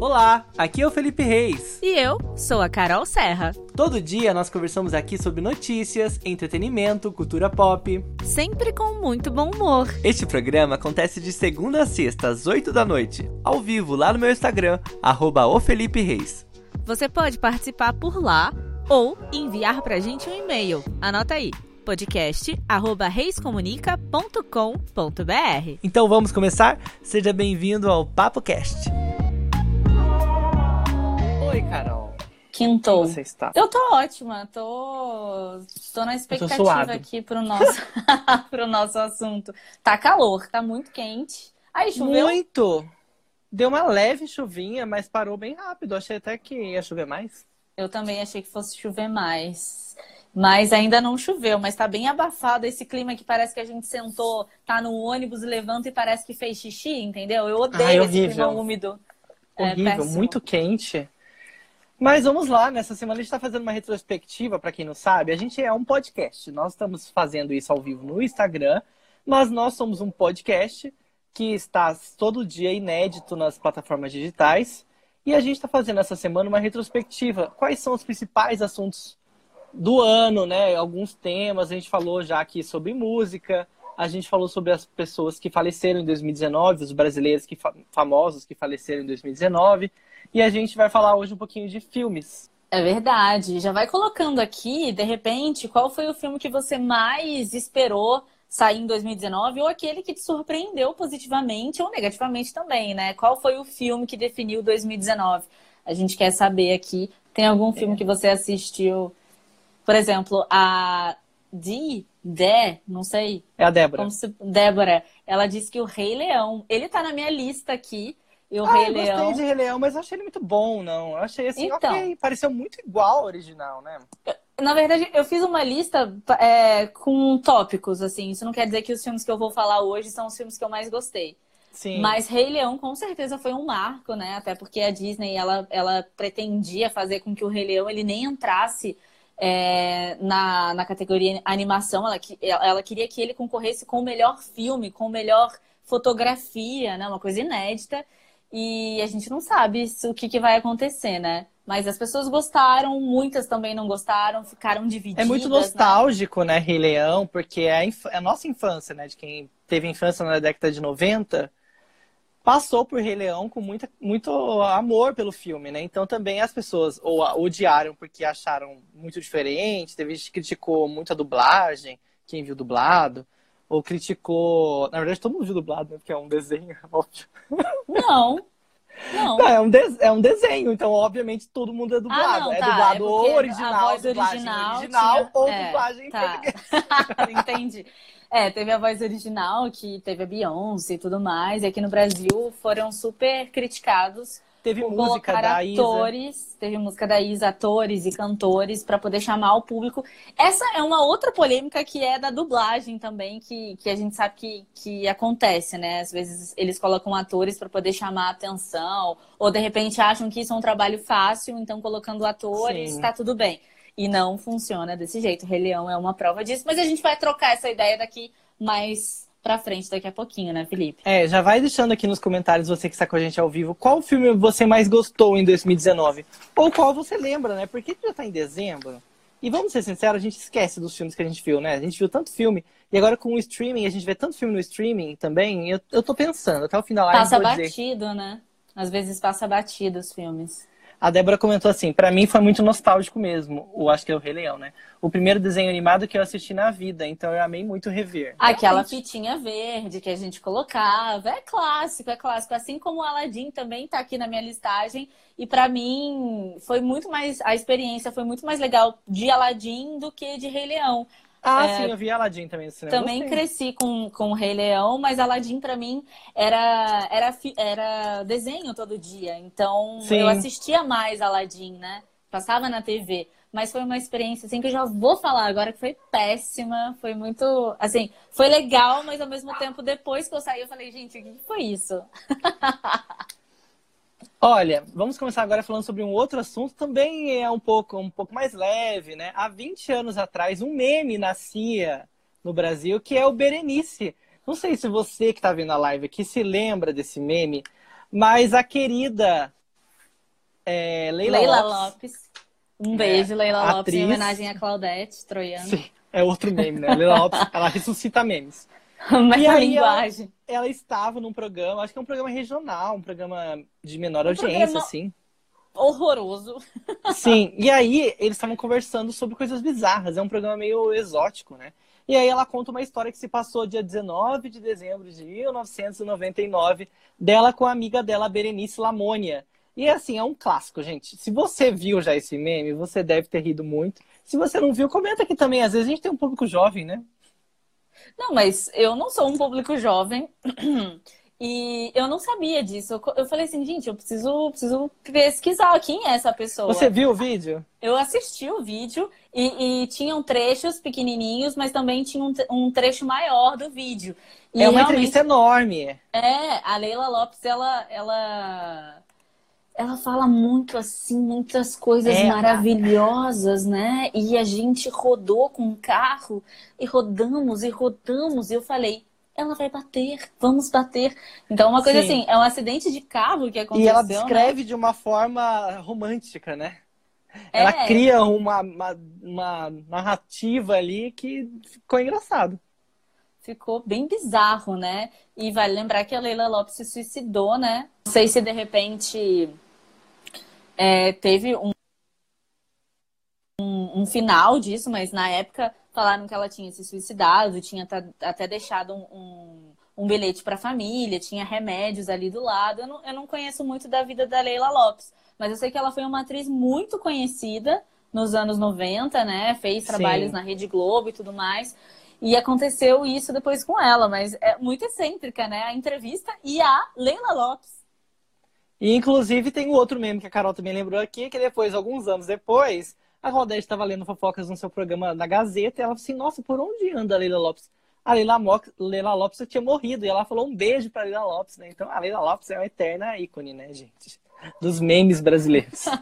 Olá, aqui é o Felipe Reis. E eu sou a Carol Serra. Todo dia nós conversamos aqui sobre notícias, entretenimento, cultura pop. Sempre com muito bom humor. Este programa acontece de segunda a sexta, às 8 da noite, ao vivo lá no meu Instagram, arroba Reis. Você pode participar por lá ou enviar pra gente um e-mail. Anota aí podcast@reiscomunica.com.br. Então vamos começar? Seja bem-vindo ao Papo Cast. Oi, Carol. Quintou. Como você está? Eu tô ótima, tô, tô na expectativa aqui pro nosso, pro nosso assunto. Tá calor, tá muito quente. Aí choveu. Muito! Deu uma leve chuvinha, mas parou bem rápido. Achei até que ia chover mais. Eu também achei que fosse chover mais. Mas ainda não choveu, mas tá bem abafado esse clima que parece que a gente sentou, tá no ônibus, levanta e parece que fez xixi, entendeu? Eu odeio Ai, esse horrível. clima úmido. É Horrível, péssimo. muito quente. Mas vamos lá, nessa semana a gente está fazendo uma retrospectiva, para quem não sabe. A gente é um podcast. Nós estamos fazendo isso ao vivo no Instagram, mas nós somos um podcast que está todo dia inédito nas plataformas digitais. E a gente está fazendo essa semana uma retrospectiva. Quais são os principais assuntos do ano, né? Alguns temas. A gente falou já aqui sobre música. A gente falou sobre as pessoas que faleceram em 2019, os brasileiros que fa- famosos que faleceram em 2019. E a gente vai falar hoje um pouquinho de filmes. É verdade. Já vai colocando aqui, de repente, qual foi o filme que você mais esperou sair em 2019 ou aquele que te surpreendeu positivamente ou negativamente também, né? Qual foi o filme que definiu 2019? A gente quer saber aqui. Tem algum filme que você assistiu? Por exemplo, a Dee, Dé, não sei, É a Débora. se... Débora, ela disse que o Rei Leão, ele tá na minha lista aqui. E o Ah, Rei eu gostei Leão. de Rei Leão, mas eu achei ele muito bom, não. Eu achei assim, Então. ok. Pareceu muito igual ao original, né? Na verdade, eu fiz uma lista é, com tópicos, assim. Isso não quer dizer que os filmes que eu vou falar hoje são os filmes que eu mais gostei. Sim. Mas Rei Leão, com certeza, foi um marco, né? Até porque a Disney, ela, ela pretendia fazer com que o Rei Leão, ele nem entrasse é, na, na categoria animação. Ela, ela queria que ele concorresse com o melhor filme, com melhor fotografia, né? Uma coisa inédita. E a gente não sabe se- o que, que vai acontecer, né? Mas as pessoas gostaram, muitas também não gostaram, ficaram divididas. É muito né? nostálgico, né, Rei Leão, porque é a, é a nossa infância, né, de quem teve infância na década de 90, passou por Rei Leão com muita, muito amor pelo filme, né? Então também as pessoas ou odiaram porque acharam muito diferente, teve gente que criticou muito a dublagem, quem viu dublado, ou criticou, na verdade todo mundo viu dublado, né, porque é um desenho, óbvio. Não, não. Não, é um, de- é um desenho, então obviamente todo mundo é dublado. Ah, não, é tá, dublado é ou a original, voz dublagem original original tinha- ou é, dublagem em tá. Entendi. É, teve a voz original, que teve a Beyoncé e tudo mais, e aqui no Brasil foram super criticados Teve por música da Isa. atores, teve música da Isa, atores e cantores para poder chamar o público. Essa é uma outra polêmica que é da dublagem também, que, que a gente sabe que, que acontece, né? Às vezes eles colocam atores para poder chamar a atenção, ou de repente acham que isso é um trabalho fácil, então colocando atores, Sim. tá tudo bem. E não funciona desse jeito. Rei Leão é uma prova disso, mas a gente vai trocar essa ideia daqui mais pra frente, daqui a pouquinho, né, Felipe? É, já vai deixando aqui nos comentários, você que está com a gente ao vivo, qual filme você mais gostou em 2019? Ou qual você lembra, né? Porque já tá em dezembro. E vamos ser sinceros, a gente esquece dos filmes que a gente viu, né? A gente viu tanto filme. E agora com o streaming, a gente vê tanto filme no streaming também. Eu, eu tô pensando, até o final da live Passa vou dizer. batido, né? Às vezes passa batido os filmes. A Débora comentou assim, pra mim foi muito nostálgico mesmo. O acho que é o Rei Leão, né? O primeiro desenho animado que eu assisti na vida, então eu amei muito rever. Aquela Realmente. fitinha verde que a gente colocava, é clássico, é clássico. Assim como o Aladdin também tá aqui na minha listagem. E pra mim foi muito mais, a experiência foi muito mais legal de Aladdin do que de Rei Leão. Ah, É, sim, eu vi Aladdin também no cinema. Também Gostei. cresci com, com o Rei Leão, mas Aladdin pra mim era, era, era desenho todo dia. Então Sim. eu assistia mais Aladdin, né? Passava na TV. Mas foi uma experiência, assim, que eu já vou falar agora que foi péssima. Foi muito. Assim, foi legal, mas ao mesmo tempo, depois que eu saí, eu falei, gente, o que foi isso? Olha, vamos começar agora falando sobre um outro assunto, também é um pouco, um pouco mais leve, né? Há 20 anos atrás, um meme nascia no Brasil, que é o Berenice. Não sei se você que está vendo a live aqui se lembra desse meme, mas a querida é, Leila, Leila Lopes. Lopes. Um beijo, Leila Lopes, atriz. em homenagem a Claudete Troiano. Sim, é outro meme, né? Leila Lopes, ela ressuscita memes. Mas E a linguagem. Ela estava num programa, acho que é um programa regional, um programa de menor Um audiência, programa- assim. Horroroso. Sim, e aí eles estavam conversando sobre coisas bizarras. É um programa meio exótico, né? E aí ela conta uma história que se passou dia 19 de dezembro de 1999, dela com a amiga dela, Berenice Lamônia. E assim, é um clássico, gente. Se você viu já esse meme, você deve ter rido muito. Se você não viu, comenta aqui também. Às vezes a gente tem um público jovem, né? Não, mas eu não sou um público jovem e eu não sabia disso. Eu, eu falei assim, gente, eu preciso, preciso pesquisar quem é essa pessoa. Você viu o vídeo? Eu assisti o vídeo e, e tinham trechos pequenininhos, mas também tinha um, um trecho maior do vídeo. E é uma entrevista enorme. É, a Leila Lopes, ela, ela, ela fala muito assim, muitas coisas É, maravilhosas, né? E a gente rodou com o carro e rodamos e rodamos. E eu falei, ela vai bater, vamos bater. Então, uma coisa Sim. assim, é um acidente de carro que aconteceu. E ela né? descreve de uma forma romântica, né? Ela É. cria uma, uma, uma narrativa ali que ficou engraçado. ficou bem bizarro, né? E vale lembrar que a Leila Lopes se suicidou, né? Não sei se de repente é, teve um, um, um final disso, mas na época falaram que ela tinha se suicidado, tinha até deixado um, um, um bilhete para a família, tinha remédios ali do lado. Eu não, eu não conheço muito da vida da Leila Lopes, mas eu sei que ela foi uma atriz muito conhecida nos anos 90, né? Fez trabalhos Sim. na Rede Globo e tudo mais. E aconteceu isso depois com ela, mas é muito excêntrica, né? A entrevista e a Leila Lopes. E inclusive tem o outro meme que a Carol também lembrou aqui, que depois, alguns anos depois, a Claudete estava lendo fofocas no seu programa na Gazeta e ela falou assim, nossa, por onde anda a Leila Lopes? A Leila, Mo- Leila Lopes tinha morrido e ela falou um beijo pra Leila Lopes, né? Então a Leila Lopes é uma eterna ícone, né, gente? Dos memes brasileiros.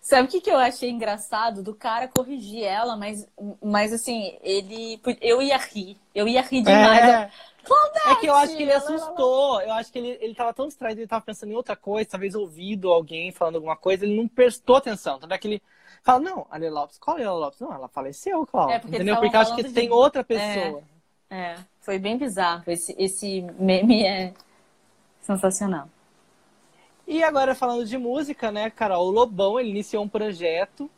Sabe o que, que eu achei engraçado do cara corrigir ela, mas, mas assim, ele. Eu ia rir. Eu ia rir demais. É. É que eu acho que ele Claudete, assustou. Eu acho que ele, ele tava tão distraído, ele tava pensando em outra coisa, talvez ouvido alguém falando alguma coisa, ele não prestou atenção. Tanto é que ele fala, não, a Leila Lopes, qual a Leila Lopes? Não, ela faleceu, Cláudia. É, porque Entendeu? Porque eu acho que falando tem de- outra pessoa. É, foi bem bizarro. Esse, esse meme é sensacional. E agora falando de música, né, Carol? O Lobão, ele iniciou um projeto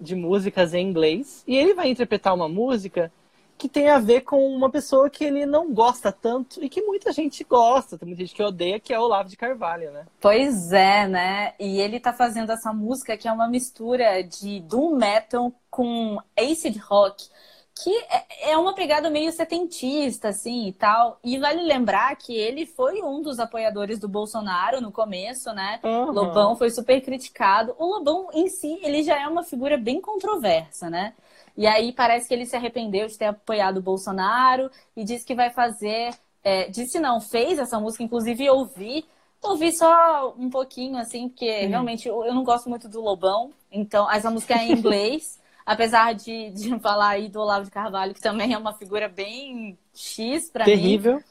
de músicas em inglês e ele vai interpretar uma música que tem a ver com uma pessoa que ele não gosta tanto e que muita gente gosta, tem muita gente que odeia, que é o Olavo de Carvalho, né? Pois é, né? E ele tá fazendo essa música que é uma mistura de doom metal com acid rock, que é- é uma pegada meio setentista, assim, e tal. E vale lembrar que ele foi um dos apoiadores do Bolsonaro no começo, né? Aham. Lobão foi super criticado. O Lobão em si, ele já é uma figura bem controversa, né? E aí parece que ele se arrependeu de ter apoiado o Bolsonaro e disse que vai fazer. é, disse não, fez essa música, inclusive ouvi. Ouvi só um pouquinho, assim, porque Hum. realmente eu, eu não gosto muito do Lobão. Então, essa música é em inglês. apesar de, de falar aí do Olavo de Carvalho, que também é uma figura bem X pra mim Terrível.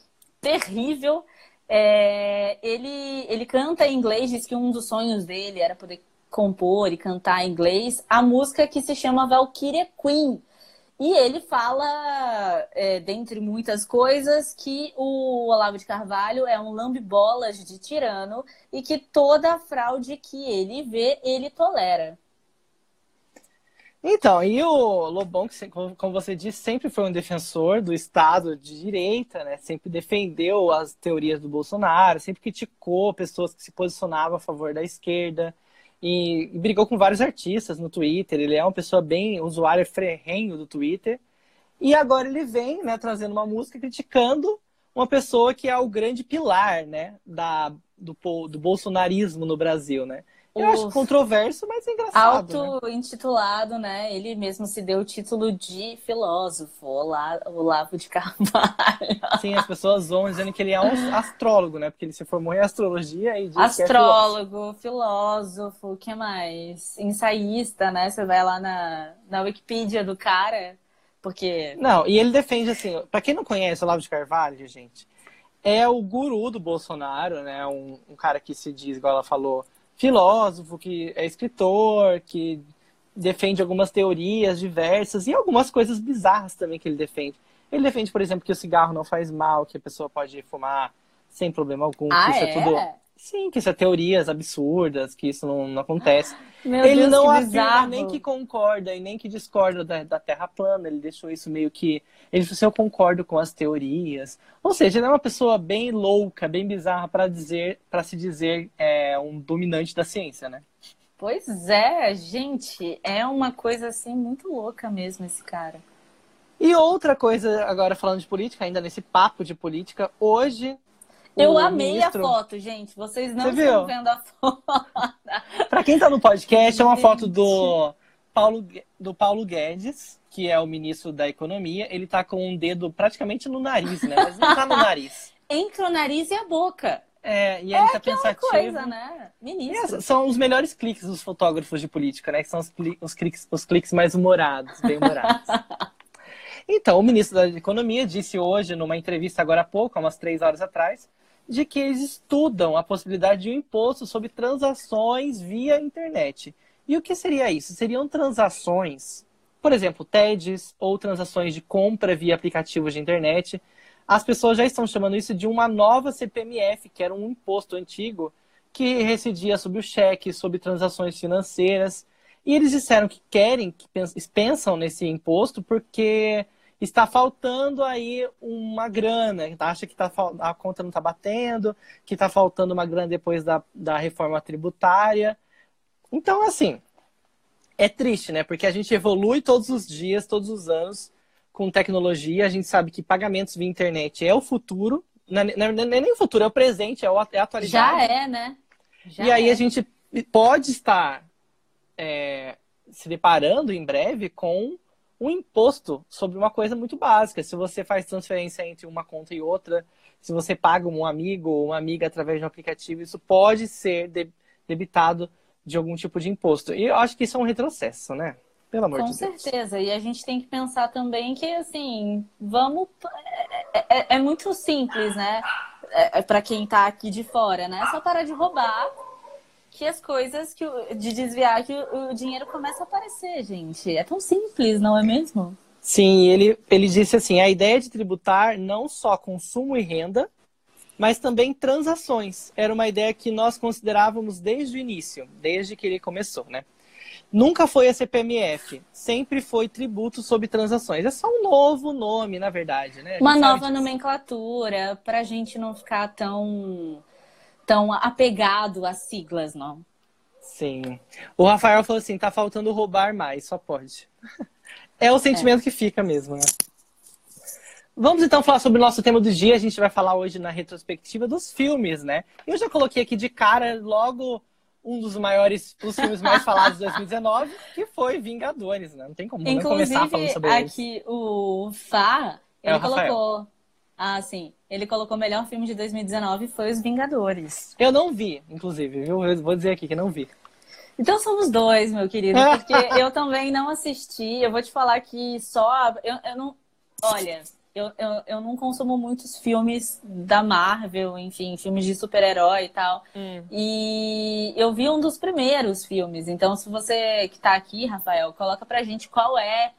terrível. É, ele, ele canta em inglês, diz que um dos sonhos dele era poder compor e cantar em inglês a música que se chama Valkyria Queen. E ele fala, é, dentre muitas coisas, que o Olavo de Carvalho é um lambe-bolas de tirano e que toda fraude que ele vê, ele tolera. Então, e o Lobão, que, como você disse, sempre foi um defensor do Estado de direita, né? Sempre defendeu as teorias do Bolsonaro, sempre criticou pessoas que se posicionavam a favor da esquerda e, e brigou com vários artistas no Twitter. Ele é uma pessoa bem usuário ferrenho do Twitter. E agora ele vem, né, trazendo uma música criticando uma pessoa que é o grande pilar, né, da, do, do bolsonarismo no Brasil, né? Eu acho controverso, mas engraçado. né? Auto-intitulado, né? Ele mesmo se deu o título de filósofo, Ola- Olavo de Carvalho. Sim, as pessoas zoam dizendo que ele é um astrólogo, né? Porque ele se formou em astrologia e diz que é filósofo. Astrólogo, filósofo, o que mais? Ensaísta, né? Você vai lá na, na Wikipedia do cara, porque. Não, e ele defende assim, pra quem não conhece o Olavo de Carvalho, gente, é o guru do Bolsonaro, né? Um, um cara que se diz, igual ela falou, filósofo, que é escritor, que defende algumas teorias diversas e algumas coisas bizarras também que ele defende. Ele defende, por exemplo, que o cigarro não faz mal, que a pessoa pode fumar sem problema algum, ah, que isso é? é tudo. Sim, que isso é teorias absurdas, que isso não, não acontece. Meu ele Deus, não afirma nem que concorda e nem que discorda da, da Terra plana. Ele deixou isso meio que. Ele assim: eu concordo com as teorias. Ou seja, ele é uma pessoa bem louca, bem bizarra para dizer, para se dizer é, um dominante da ciência, né? Pois é, gente, é uma coisa assim muito louca mesmo esse cara. E outra coisa, agora falando de política, ainda nesse papo de política, hoje. Eu amei ministro- a foto, gente. Vocês não Você estão viu? vendo a foto. Pra quem tá no podcast, é uma foto do Paulo, do Paulo Guedes, que é o ministro da Economia. Ele tá com um dedo praticamente no nariz, né? Mas não tá no nariz. Entre o nariz e a boca. É, e ele tá Aquela pensativo. coisa, né? Ministro. essa- são os melhores cliques dos fotógrafos de política, né? Que são os, os cliques, os cliques mais humorados, bem humorados. Então, o ministro da Economia disse hoje, numa entrevista agora há pouco, há umas três horas atrás, de que eles estudam a possibilidade de um imposto sobre transações via internet. E o que seria isso? Seriam transações, por exemplo, TEDs ou transações de compra via aplicativos de internet. As pessoas já estão chamando isso de uma nova CPMF, que era um imposto antigo que residia sobre o cheque, sobre transações financeiras. E eles disseram que querem, que pens- pensam nesse imposto porque está faltando aí uma grana. Acha que tá, a conta não está batendo, que está faltando uma grana depois da, da reforma tributária. Então, assim, é triste, né? Porque a gente evolui todos os dias, todos os anos com tecnologia. A gente sabe que pagamentos via internet é o futuro. Não é, não é- não é nem o futuro, é o presente, é o- é a atualidade. Já é, né? Já E aí é. a gente pode estar é, se deparando em breve com um imposto sobre uma coisa muito básica. Se você faz transferência entre uma conta e outra, se você paga um amigo ou uma amiga através de um aplicativo, isso pode ser de- debitado de algum tipo de imposto. E eu acho que isso é um retrocesso, né? Pelo amor Com de Deus. certeza. E a gente tem que pensar também que, assim, vamos. É, é- é muito simples, né? É, para quem tá aqui de fora, né? É só parar de roubar que as coisas, que o- de desviar, que o, o dinheiro começa a aparecer, gente. É tão simples, não é mesmo? Sim, ele, ele disse assim: a ideia de tributar não só consumo e renda, mas também transações. Era uma ideia que nós considerávamos desde o início, desde que ele começou, né? Nunca foi a CPMF, sempre foi tributo sobre transações. É só um novo nome, na verdade, né? A Uma nova disso. nomenclatura, pra gente não ficar tão, tão apegado às siglas, não. Sim. O Rafael falou assim: tá faltando roubar mais, só pode. É o sentimento que fica mesmo, né? Vamos então falar sobre o nosso tema do dia. A gente vai falar hoje na retrospectiva dos filmes, né? Eu já coloquei aqui de cara logo um dos maiores, os filmes mais falados de 2019, que foi Vingadores, né? Não tem como não começar falando Inclusive, sobre eles. aqui o Fá, É ele o Rafael. colocou. Ah, sim. Ele colocou o melhor filme de 2019 foi Os Vingadores. Eu não vi, inclusive, viu? Eu vou dizer aqui que não vi. Então somos dois, meu querido, porque eu também não assisti. Eu vou te falar que só. Eu, eu não. Olha, eu, eu, eu não consumo muitos filmes da Marvel, enfim, filmes de super-herói e tal. E eu vi um dos primeiros filmes. Então, se você que tá aqui, Rafael, coloca pra gente qual é.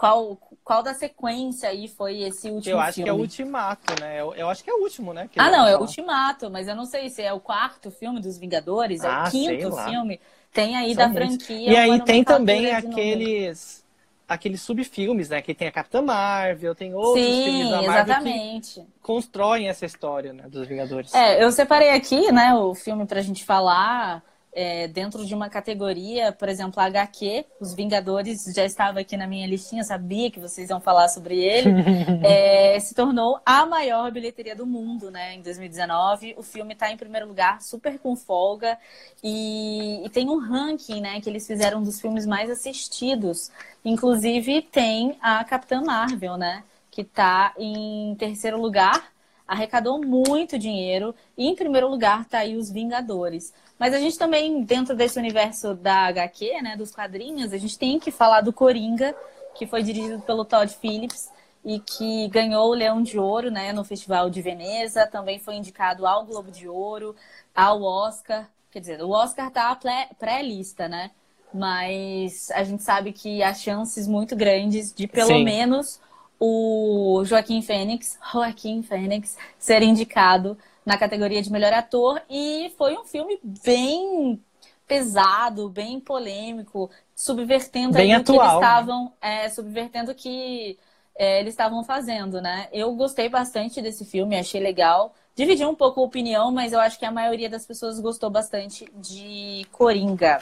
Qual, qual da sequência aí foi esse último Eu acho filme? que é o Ultimato, né? Eu, eu acho que é o último, né? que Ah, não, é o. Ultimato, mas eu não sei se é o quarto filme dos Vingadores, é Ah, o sei quinto filme. Tem aí São da muitos. franquia. E aí tem também aqueles aqueles subfilmes, né? Que tem a Capitã Marvel, tem outros filmes Sim, da Marvel que exatamente. constroem essa história, né? Dos Vingadores. É, eu separei aqui, né, o filme pra gente falar é, dentro de uma categoria, por exemplo, HQ, Os Vingadores já estava aqui na minha listinha, sabia que vocês iam falar sobre ele. É, se tornou a maior bilheteria do mundo, né, em 2019. O filme está em primeiro lugar, super com folga, e, e tem um ranking, né, que eles fizeram dos filmes mais assistidos. Inclusive tem a Capitã Marvel, né, que está em terceiro lugar arrecadou muito dinheiro. E em primeiro lugar tá aí os Vingadores. Mas a gente também, dentro desse universo da HQ, né, dos quadrinhos, a gente tem que falar do Coringa, que foi dirigido pelo Todd Phillips e que ganhou o Leão de Ouro, né, no Festival de Veneza, também foi indicado ao Globo de Ouro, ao Oscar. Quer dizer, o Oscar tá pré-lista, né? Mas a gente sabe que há chances muito grandes de pelo Sim. menos o Joaquim Fênix, Joaquim Fênix, ser indicado na categoria de melhor ator. E foi um filme bem pesado, bem polêmico, subvertendo bem atual, que eles estavam, é, subvertendo que é, eles estavam fazendo, né? Eu gostei bastante desse filme, achei legal. Dividi um pouco a opinião, mas eu acho que a maioria das pessoas gostou bastante de Coringa.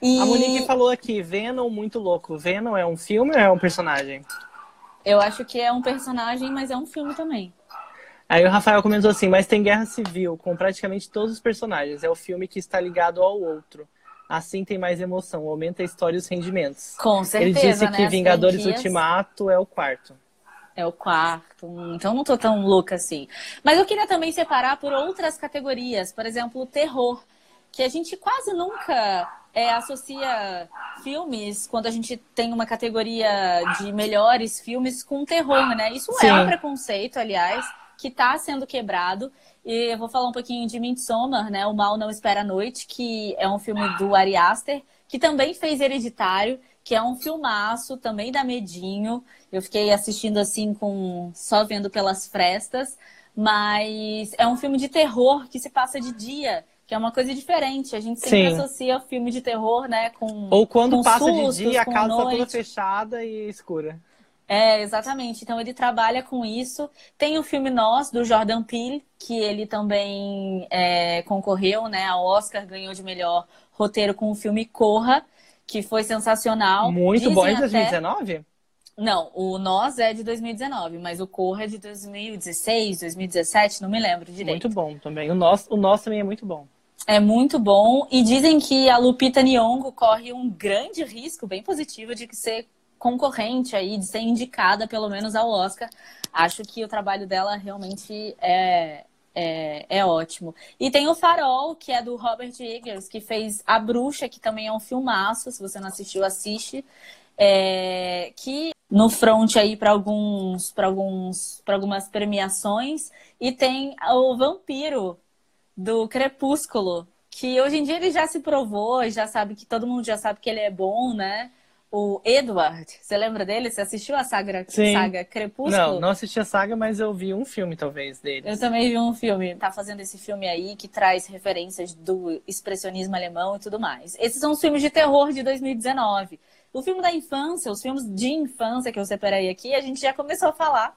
E... A Monique falou aqui, Venom muito louco. Venom é um filme ou é um personagem? Eu acho que é um personagem, mas é um filme também. Aí o Rafael comentou assim, mas tem guerra civil com praticamente todos os personagens. É o filme que está ligado ao outro. Assim tem mais emoção, aumenta a história e os rendimentos. Com certeza. Ele disse né? que Vingadores franquias... Ultimato é o quarto. É o quarto. Então não tô tão louca assim. Mas eu queria também separar por outras categorias. Por exemplo, o terror. Que a gente quase nunca é, associa filmes, quando a gente tem uma categoria de melhores filmes, com terror, né? Isso Sim. é um preconceito, aliás que está sendo quebrado. E eu vou falar um pouquinho de Midsommar, né? O Mal Não Espera a Noite, que é um filme do Ari Aster, que também fez Hereditário, que é um filmaço, também dá medinho. Eu fiquei assistindo assim, com só vendo pelas frestas. Mas é um filme de terror que se passa de dia, que é uma coisa diferente. A gente sempre Sim. associa filme de terror, né, com Ou quando com passa sustos, de dia, a casa está toda fechada e escura. É, exatamente. Então ele trabalha com isso. Tem o filme Nós, do Jordan Peele, que ele também é, concorreu né, ao Oscar, ganhou de melhor roteiro com o filme Corra, que foi sensacional. Muito Dizem bom. É de 2019? Até... Não, o Nós é de 2019, mas o Corra é de 2016, 2017, não me lembro direito. Muito bom também. O Nós, o Nós também é muito bom. É muito bom. E dizem que a Lupita Nyong'o corre um grande risco, bem positivo, de ser concorrente aí, de ser indicada pelo menos ao Oscar. Acho que o trabalho dela realmente é, é, é, ótimo. E tem o Farol, que é do Robert Eggers, que fez A Bruxa, que também é um filmaço. Se você não assistiu, assiste. É, que no front aí para alguns para alguns para algumas premiações e tem o Vampiro do Crepúsculo que hoje em dia ele já se provou já sabe que todo mundo já sabe que ele é bom né o Edward. Você lembra dele? Você assistiu a saga, saga Crepúsculo? Não, não assisti a saga, mas eu vi um filme, talvez, dele. Eu também vi um filme. Tá fazendo esse filme aí que traz referências do expressionismo alemão e tudo mais. Esses são os filmes de terror de 2019. O filme da infância, os filmes de infância que eu separei aqui, a gente já começou a falar.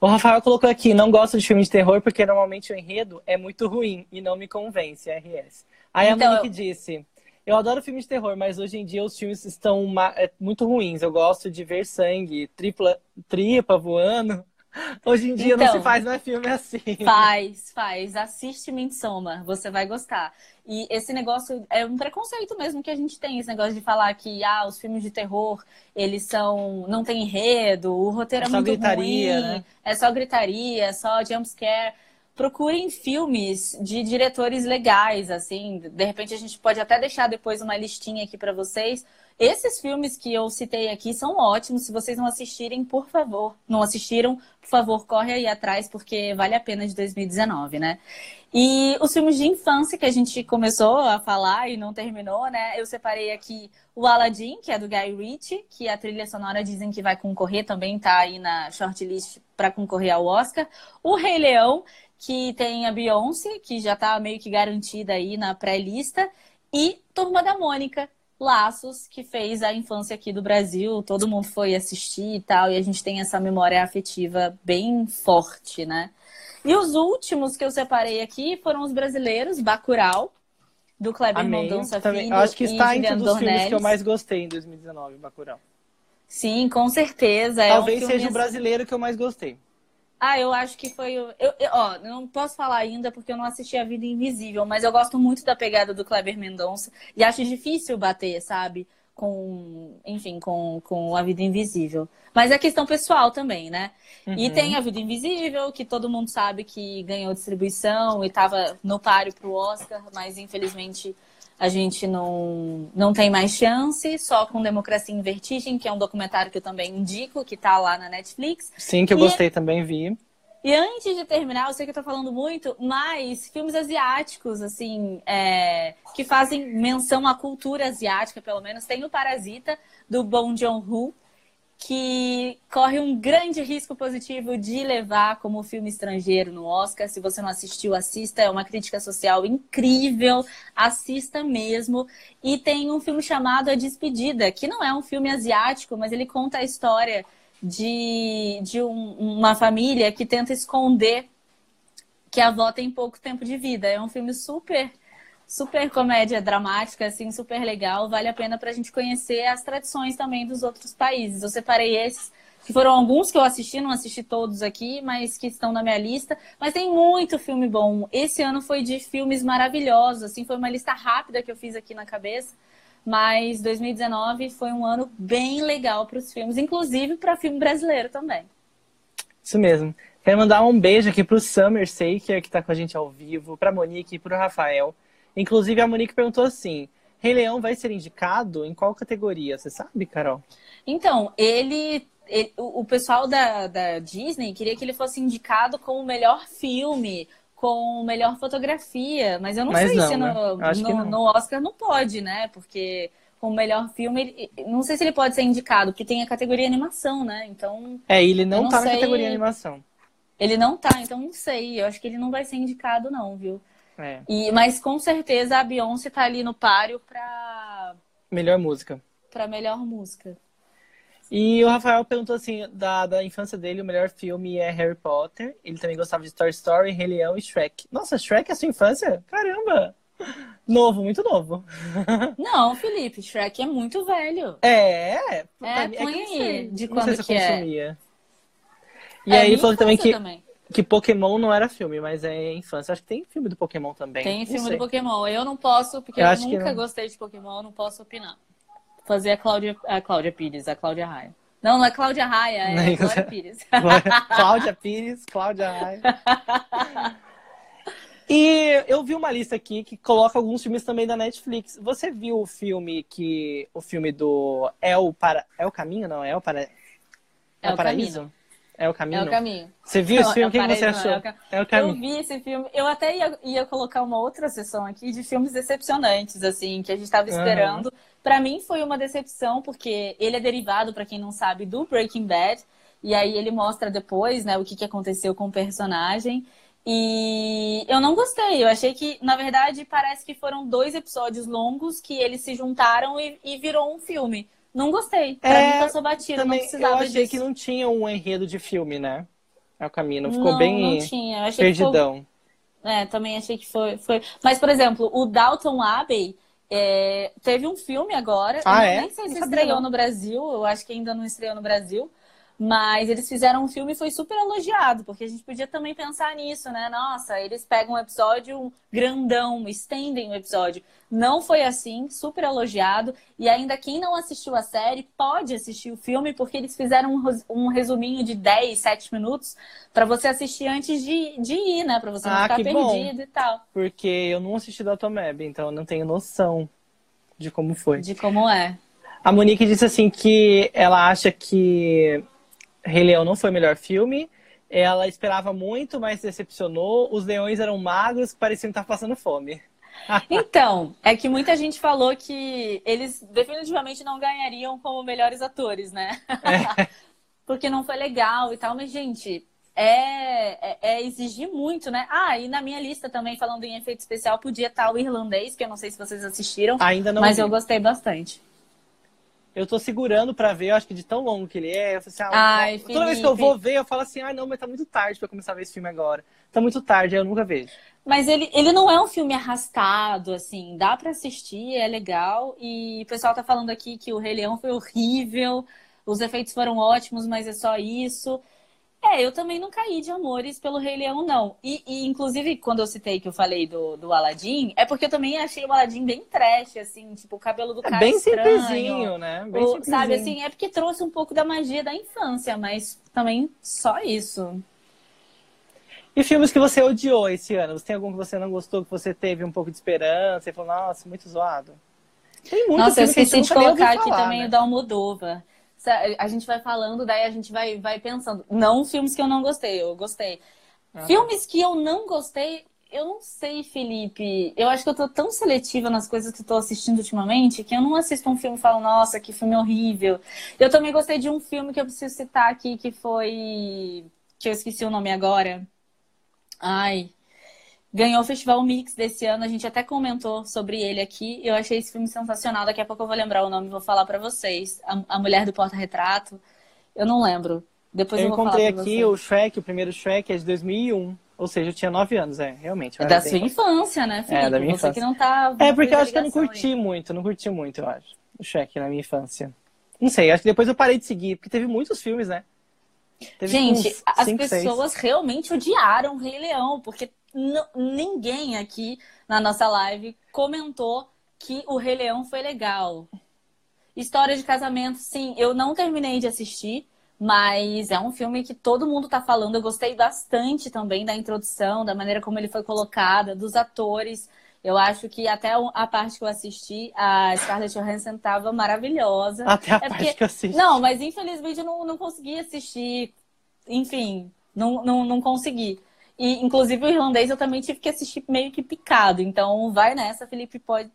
O Rafael colocou aqui, não gosto de filme de terror porque normalmente o enredo é muito ruim e não me convence, RS. Aí então, a Monique eu... disse, eu adoro filmes de terror, mas hoje em dia os filmes estão é, muito ruins. Eu gosto de ver sangue, tripla, tripa voando. Hoje em dia então, não se faz mais filme assim. Faz, faz. Assiste Midsommar, você vai gostar. E esse negócio é um preconceito mesmo que a gente tem, esse negócio de falar que ah, os filmes de terror, eles são não tem enredo, o roteiro é, é muito gritaria, ruim, né? é só gritaria, é só jump scare procurem filmes de diretores legais, assim. De repente a gente pode até deixar depois uma listinha aqui para vocês. Esses filmes que eu citei aqui são ótimos. Se vocês não assistirem, por favor, não assistiram, por favor, corre aí atrás, porque vale a pena de 2019, né? E os filmes de infância que a gente começou a falar e não terminou, né? Eu separei aqui o Aladdin, que é do Guy Ritchie, que a trilha sonora dizem que vai concorrer, também tá aí na shortlist para concorrer ao Oscar. O Rei Leão, que tem a Beyoncé, que já está meio que garantida aí na pré-lista, e Turma da Mônica, Laços, que fez a infância aqui do Brasil, todo mundo foi assistir e tal, e a gente tem essa memória afetiva bem forte, né? E os últimos que eu separei aqui foram os brasileiros, Bacurau, do Kleber. Mendonça Filho Eu acho que está entre os filmes que eu mais gostei em 2019, Bacurau. Sim, com certeza. Talvez é um seja o brasileiro que eu mais gostei. Ah, eu acho que foi. Eu, eu, ó, não posso falar ainda porque eu não assisti A Vida Invisível, mas eu gosto muito da pegada do Kleber Mendonça e acho difícil bater, sabe? Com, enfim, com, com A Vida Invisível. Mas é questão pessoal também, né? Uhum. E tem A Vida Invisível, que todo mundo sabe que ganhou distribuição e estava no páreo pro Oscar, mas infelizmente a gente não, não tem mais chance, só com Democracia em Vertigem, que é um documentário que eu também indico, que está lá na Netflix. Sim, que eu e, gostei também, vi. E antes de terminar, eu sei que eu tô falando muito, mas filmes asiáticos, assim, é, que fazem menção à cultura asiática, pelo menos, tem o Parasita, do Bong Joon-ho, que corre um grande risco positivo de levar como filme estrangeiro no Oscar. Se você não assistiu, assista. É uma crítica social incrível. Assista mesmo. E tem um filme chamado A Despedida, que não é um filme asiático, mas ele conta a história de, de um, uma família que tenta esconder que a avó tem pouco tempo de vida. É um filme super super comédia dramática, assim, super legal. Vale a pena para a gente conhecer as tradições também dos outros países. Eu separei esses, que foram alguns que eu assisti, não assisti todos aqui, mas que estão na minha lista. Mas tem muito filme bom. Esse ano foi de filmes maravilhosos, assim, foi uma lista rápida que eu fiz aqui na cabeça. Mas 2019 foi um ano bem legal para os filmes, inclusive para filme brasileiro também. Isso mesmo. Quero mandar um beijo aqui para o Summer Saker, que está com a gente ao vivo, para Monique e para o Rafael. Inclusive, a Monique perguntou assim: Rei Leão vai ser indicado em qual categoria? Você sabe, Carol? Então, ele. ele o pessoal da, da Disney queria que ele fosse indicado como melhor filme, com melhor fotografia, mas eu não mas sei não, se no, né? no, no, Oscar não pode, né? Porque com o melhor filme, ele, não sei se ele pode ser indicado, porque tem a categoria animação, né? Então. É, ele não, não tá sei... na categoria animação. Ele não tá, então não sei. Eu acho que ele não vai ser indicado, não, viu? É. E, mas com certeza a Beyoncé tá ali no páreo pra. Melhor música. Pra melhor música. E o Rafael perguntou assim, da, da infância dele, o melhor filme é Harry Potter. Ele também gostava de Toy Story, Rei Leão e Shrek. Nossa, Shrek é sua infância? Caramba! Novo, muito novo. Não, Felipe, Shrek é muito velho. É? É, é põe aí, de quando sei que é. consumia. E é aí ele falou também que... Também que Pokémon não era filme, mas é infância. Acho que tem filme do Pokémon também. Tem filme do Pokémon. Eu não posso, porque eu, eu nunca gostei de Pokémon, não posso opinar. Fazer a Cláudia, a Cláudia Pires, a Cláudia Raia. Não, não é Cláudia Raia, é Cláudia Pires. Cláudia Pires, Cláudia Raia. E eu vi uma lista aqui que coloca alguns filmes também da Netflix. Você viu o filme que. O filme do É o, para, é o Caminho, não? É o, para, é, é o Paraíso? Caminho. É o caminho. É o caminho. Você viu esse filme? o que, você achou? Não, é, o... é, o caminho. Eu vi esse filme. Eu até ia, ia colocar uma outra sessão aqui de filmes decepcionantes, assim, que a gente estava esperando. Uhum. Para mim foi uma decepção, porque ele é derivado, para quem não sabe, do Breaking Bad. E aí ele mostra depois, né, o que, que aconteceu com o personagem. E eu não gostei. Eu achei que, na verdade, parece que foram dois episódios longos que eles se juntaram e, e virou um filme. Não gostei. Pra é, mim passou batido, também, não precisava Eu achei disso. que não tinha um enredo de filme, né? É o caminho, não ficou não, bem não tinha. Eu achei perdidão. Ficou... É, também achei que foi, foi. Mas, por exemplo, o Dalton Abbey é... teve um filme agora. Ah, é? Nem sei se estreou no Brasil, eu acho que ainda não estreou no Brasil. Mas eles fizeram um filme e foi super elogiado, porque a gente podia também pensar nisso, né? Nossa, eles pegam um episódio grandão, estendem o episódio. Não foi assim, super elogiado. E ainda quem não assistiu a série pode assistir o filme, porque eles fizeram um, resuminho de 10, 7 minutos para você assistir antes de, de ir, né? Pra você não ah, ficar perdido bom. e tal. Porque eu não assisti da Tomeb, então eu não tenho noção de como foi. De como é. A Monique disse assim que ela acha que Rei Leão não foi o melhor filme. Ela esperava muito, mas decepcionou. Os leões eram magros, pareciam estar passando fome. então, é que muita gente falou que eles definitivamente não ganhariam como melhores atores, né? É. Porque não foi legal e tal, mas, gente, é, é, é, exigir muito, né? Ah, e na minha lista também, falando em efeito especial, podia estar o irlandês, que eu não sei se vocês assistiram. Ainda não. Mas vi. eu gostei bastante. Eu tô segurando pra ver, eu acho que de tão longo que ele é. Eu falei assim, ah, Ai, toda Felipe. vez que eu vou ver, eu falo assim, ah, não, mas tá muito tarde pra começar a ver esse filme agora. Tá muito tarde, aí eu nunca vejo. Mas ele, ele não é um filme arrastado, assim, dá para assistir, é legal. E o pessoal tá falando aqui que o Rei Leão foi horrível, os efeitos foram ótimos, mas é só isso. É, eu também não caí de amores pelo Rei Leão, não. E, e, inclusive, quando eu citei que eu falei do, do Aladdin, é porque eu também achei o Aladdin bem trash, assim, tipo, o cabelo do é cara bem estranho. simplesinho, né? Bem o, simplesinho. Sabe, assim, é porque trouxe um pouco da magia da infância, mas também só isso. E filmes que você odiou esse ano? Você tem algum que você não gostou, que você teve um pouco de esperança e falou, nossa, muito zoado? Tem muito Nossa, eu esqueci de colocar aqui falar, também né? o da Almodova. A gente vai falando, daí a gente vai, vai pensando. Não filmes que eu não gostei, eu gostei. Ah. Filmes que eu não gostei, eu não sei, Felipe. Eu acho que eu tô tão seletiva nas coisas que eu tô assistindo ultimamente que eu não assisto um filme e falo, nossa, que filme horrível. Eu também gostei de um filme que eu preciso citar aqui, que foi. que eu esqueci o nome agora. Ai. Ganhou o Festival Mix desse ano, a gente até comentou sobre ele aqui. Eu achei esse filme sensacional. Daqui a pouco eu vou lembrar o nome e vou falar para vocês. A, a, Mulher do Porta-Retrato. Eu não lembro. Depois eu, eu encontrei aqui o Shrek, o primeiro Shrek é de 2001. Ou seja, eu tinha 9 anos, é, realmente. É da sua infância, né, Felipe? É, da minha Você infância. que não tá. É, porque eu acho que eu não curti aí. muito, não curti muito, eu acho. O Shrek na minha infância. Não sei, acho que depois eu parei de seguir, porque teve muitos filmes, né? Teve Gente, as cinco, pessoas seis. realmente odiaram o Rei Leão, porque ninguém aqui na nossa live comentou que o Rei Leão foi legal. História de casamento, sim, eu não terminei de assistir, mas é um filme que todo mundo tá falando. Eu gostei bastante também da introdução, da maneira como ele foi colocado, dos atores. Eu acho que até a parte que eu assisti, a Scarlett Johansson tava maravilhosa. Até a é parte porque... que eu assisti. Não, mas infelizmente eu não, não consegui assistir. Enfim, não, não, não consegui. E, inclusive, o irlandês eu também tive que assistir meio que picado. Então, vai nessa, Felipe pode.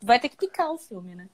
Vai ter que picar o filme, né?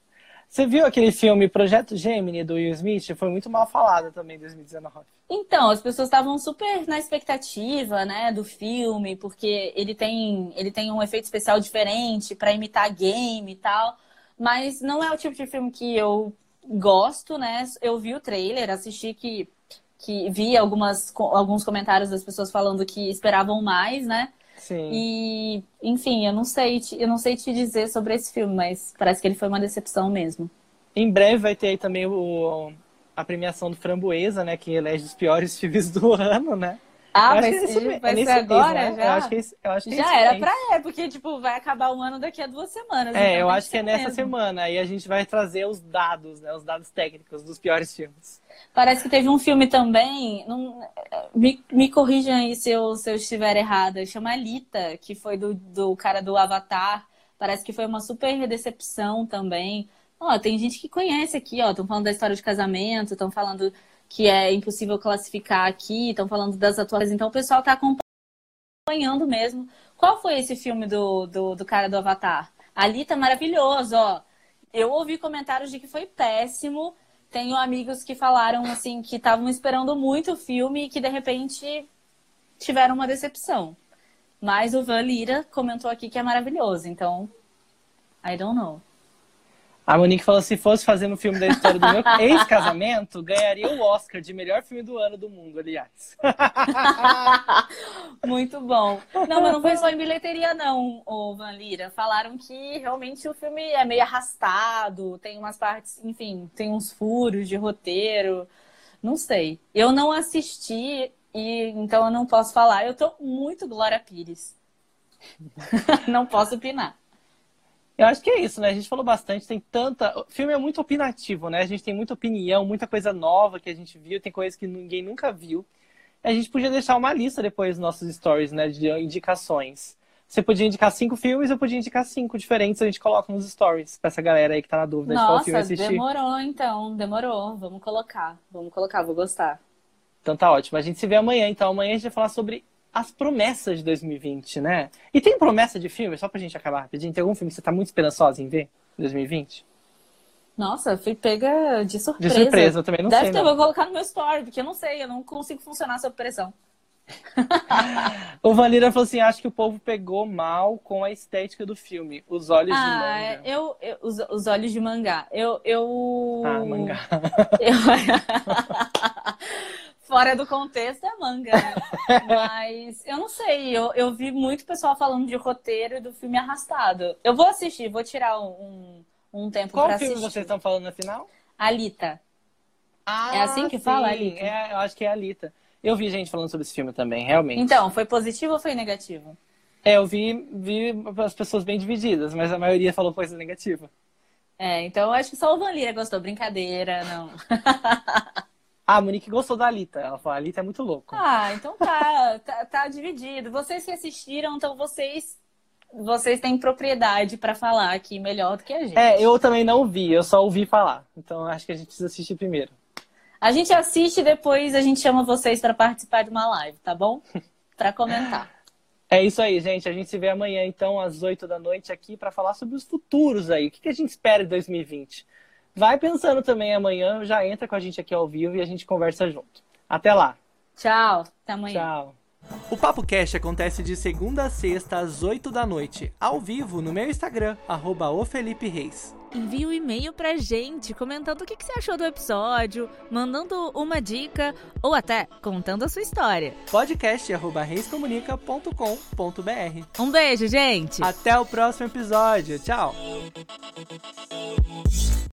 Você viu aquele filme Projeto Gemini do Will Smith? Foi muito mal falado também em 2019. Então, as pessoas estavam super na expectativa, né, do filme, porque ele tem, ele tem um efeito especial diferente para imitar game e tal. Mas não é o tipo de filme que eu gosto, né? Eu vi o trailer, assisti que, que vi algumas, alguns comentários das pessoas falando que esperavam mais, né? Sim. E, enfim, eu não sei, eu não sei te dizer sobre esse filme, mas parece que ele foi uma decepção mesmo. Em breve vai ter aí também o, a premiação do Framboesa, né? Que elege os piores filmes do ano, né? Ah, vai, ser, vai é ser agora mês, né? já? Eu acho que, é eu acho que é já era mês. pra é, porque tipo, vai acabar o ano daqui a duas semanas. É, então eu acho que é nessa mesmo. semana. Aí a gente vai trazer os dados, né? Os dados técnicos dos piores filmes. Parece que teve um filme também, não, me, me corrijam aí se eu, se eu estiver errada, chama Alita, que foi do, do cara do Avatar. Parece que foi uma super decepção também. Ó, tem gente que conhece aqui, ó, estão falando da história de casamento, estão falando que é impossível classificar aqui, estão falando das atuações, então o pessoal está acompanhando mesmo. Qual foi esse filme do, do, do cara do Avatar? Ali tá maravilhoso, ó. Eu ouvi comentários de que foi péssimo. Tenho amigos que falaram assim que estavam esperando muito o filme e que de repente tiveram uma decepção. Mas o Van Lira comentou aqui que é maravilhoso, então I don't know. A Monique falou: se fosse fazendo um filme da história do meu ex-casamento, ganharia o Oscar de melhor filme do ano do mundo, aliás. Muito bom. Não, mas não foi só em bilheteria, não, o Van Lira. Falaram que realmente o filme é meio arrastado, tem umas partes, enfim, tem uns furos de roteiro. Não sei. Eu não assisti e então eu não posso falar. Eu tô muito Glória Pires. não posso opinar. Eu acho que é isso, né? A gente falou bastante, tem tanta. O filme é muito opinativo, né? A gente tem muita opinião, muita coisa nova que a gente viu, tem coisas que ninguém nunca viu. A gente podia deixar uma lista depois dos nossos stories, né? De indicações. Você podia indicar cinco filmes, eu podia indicar cinco diferentes, a gente coloca nos stories pra essa galera aí que tá na dúvida Nossa, de qual filme assistir. Demorou, então, demorou. Vamos colocar. Vamos colocar, vou gostar. Então tá ótimo. A gente se vê amanhã, então. Amanhã a gente vai falar sobre as promessas de 2020, né? E tem promessa de filme, só pra gente acabar rapidinho, tem algum filme que você tá muito esperançosa em ver em 2020? Nossa, fui pega de surpresa. De surpresa, eu também não Deve sei. Deve ter, vou colocar no meu story, porque eu não sei, eu não consigo funcionar sob pressão. o Vanira falou assim: acho que o povo pegou mal com a estética do filme. Os olhos ah, de manga. Eu, eu, os, os olhos de mangá. Eu. eu... Ah, mangá. Eu... fora do contexto é manga, né? Mas eu não sei, eu, eu vi muito pessoal falando de roteiro e do filme arrastado. Eu vou assistir, vou tirar um, um tempo Qual pra filme assistir. vocês estão falando no final? Alita. Ah, é assim que sim. fala, Alita? É, eu acho que é Alita. Eu vi gente falando sobre esse filme também, realmente. Então, foi positivo ou foi negativo? É, eu vi, vi as pessoas bem divididas, mas a maioria falou coisa negativa. É, então eu acho que só o Van Lira gostou. Brincadeira, não. Ah, a Monique gostou da Alita. Ela falou, a Alita é muito louco. Ah, então tá, tá, tá dividido. Vocês que assistiram, então vocês vocês têm propriedade para falar aqui melhor do que a gente. É, eu também não vi, eu só ouvi falar. Então acho que a gente precisa assistir primeiro. A gente assiste e depois a gente chama vocês para participar de uma live, tá bom? Para comentar. É isso aí, gente. A gente se vê amanhã, então, às 8 da noite aqui para falar sobre os futuros aí. O que a gente espera de 2020? Vai pensando também amanhã, já entra com a gente aqui ao vivo e a gente conversa junto. Até lá. Tchau. Até amanhã. Tchau. O Papo Cash acontece de segunda a sexta às 8 da noite, ao vivo no meu Instagram, arroba Reis. Envie um e-mail pra gente comentando o que, você achou do episódio, mandando uma dica ou até contando a sua história. Podcast arroba reiscomunica.com.br Um beijo, gente! Até o próximo episódio. Tchau!